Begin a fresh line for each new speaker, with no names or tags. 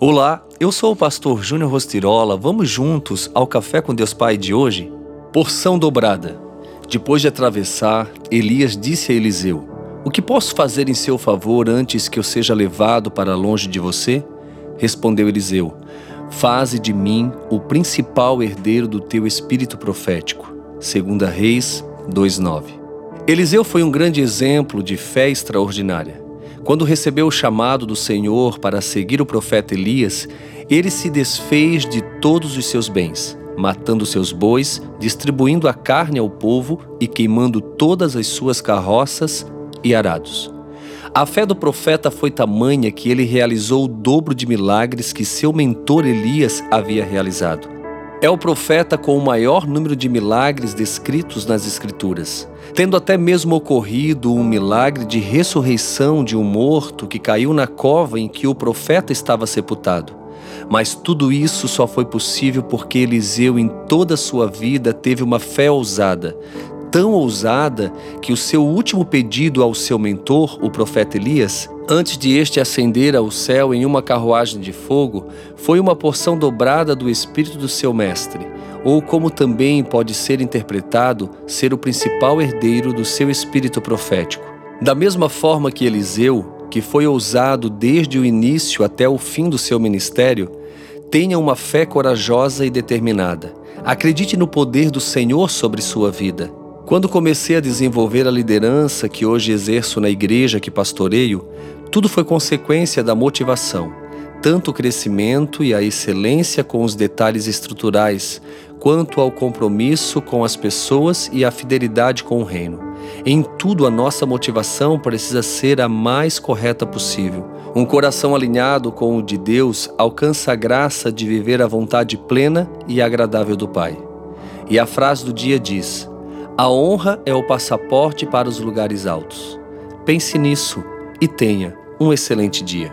Olá, eu sou o pastor Júnior Rostirola. Vamos juntos ao Café com Deus Pai de hoje? Porção dobrada. Depois de atravessar, Elias disse a Eliseu: O que posso fazer em seu favor antes que eu seja levado para longe de você? Respondeu Eliseu: Faze de mim o principal herdeiro do teu espírito profético. 2 Reis 2:9. Eliseu foi um grande exemplo de fé extraordinária. Quando recebeu o chamado do Senhor para seguir o profeta Elias, ele se desfez de todos os seus bens, matando seus bois, distribuindo a carne ao povo e queimando todas as suas carroças e arados. A fé do profeta foi tamanha que ele realizou o dobro de milagres que seu mentor Elias havia realizado. É o profeta com o maior número de milagres descritos nas Escrituras, tendo até mesmo ocorrido um milagre de ressurreição de um morto que caiu na cova em que o profeta estava sepultado. Mas tudo isso só foi possível porque Eliseu, em toda a sua vida, teve uma fé ousada, tão ousada que o seu último pedido ao seu mentor, o profeta Elias, antes de este ascender ao céu em uma carruagem de fogo, foi uma porção dobrada do espírito do seu mestre, ou como também pode ser interpretado, ser o principal herdeiro do seu espírito profético. Da mesma forma que Eliseu, que foi ousado desde o início até o fim do seu ministério, tenha uma fé corajosa e determinada. Acredite no poder do Senhor sobre sua vida. Quando comecei a desenvolver a liderança que hoje exerço na igreja que pastoreio, tudo foi consequência da motivação, tanto o crescimento e a excelência com os detalhes estruturais, quanto ao compromisso com as pessoas e a fidelidade com o reino. Em tudo, a nossa motivação precisa ser a mais correta possível. Um coração alinhado com o de Deus alcança a graça de viver a vontade plena e agradável do Pai. E a frase do dia diz: a honra é o passaporte para os lugares altos. Pense nisso e tenha um excelente dia.